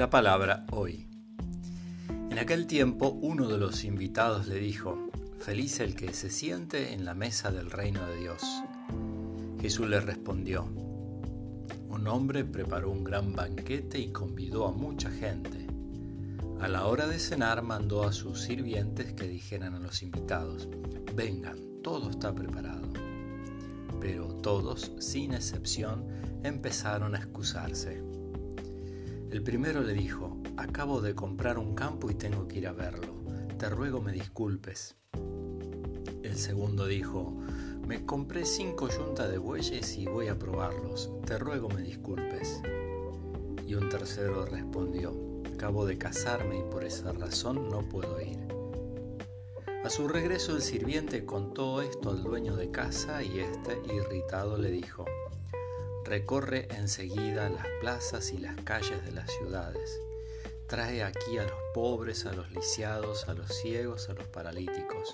La palabra hoy. En aquel tiempo uno de los invitados le dijo, Feliz el que se siente en la mesa del reino de Dios. Jesús le respondió, Un hombre preparó un gran banquete y convidó a mucha gente. A la hora de cenar mandó a sus sirvientes que dijeran a los invitados, Vengan, todo está preparado. Pero todos, sin excepción, empezaron a excusarse. El primero le dijo, acabo de comprar un campo y tengo que ir a verlo, te ruego me disculpes. El segundo dijo, me compré cinco yuntas de bueyes y voy a probarlos, te ruego me disculpes. Y un tercero respondió, acabo de casarme y por esa razón no puedo ir. A su regreso el sirviente contó esto al dueño de casa y éste, irritado, le dijo, Recorre enseguida las plazas y las calles de las ciudades. Trae aquí a los pobres, a los lisiados, a los ciegos, a los paralíticos.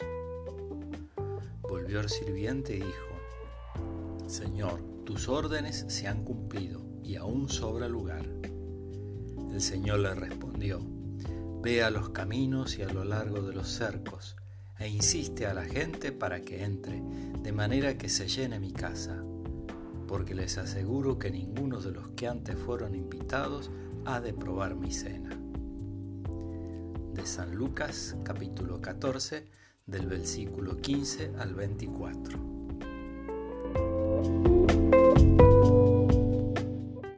Volvió el sirviente y dijo, Señor, tus órdenes se han cumplido y aún sobra lugar. El Señor le respondió, Ve a los caminos y a lo largo de los cercos, e insiste a la gente para que entre, de manera que se llene mi casa porque les aseguro que ninguno de los que antes fueron invitados ha de probar mi cena. De San Lucas capítulo 14 del versículo 15 al 24.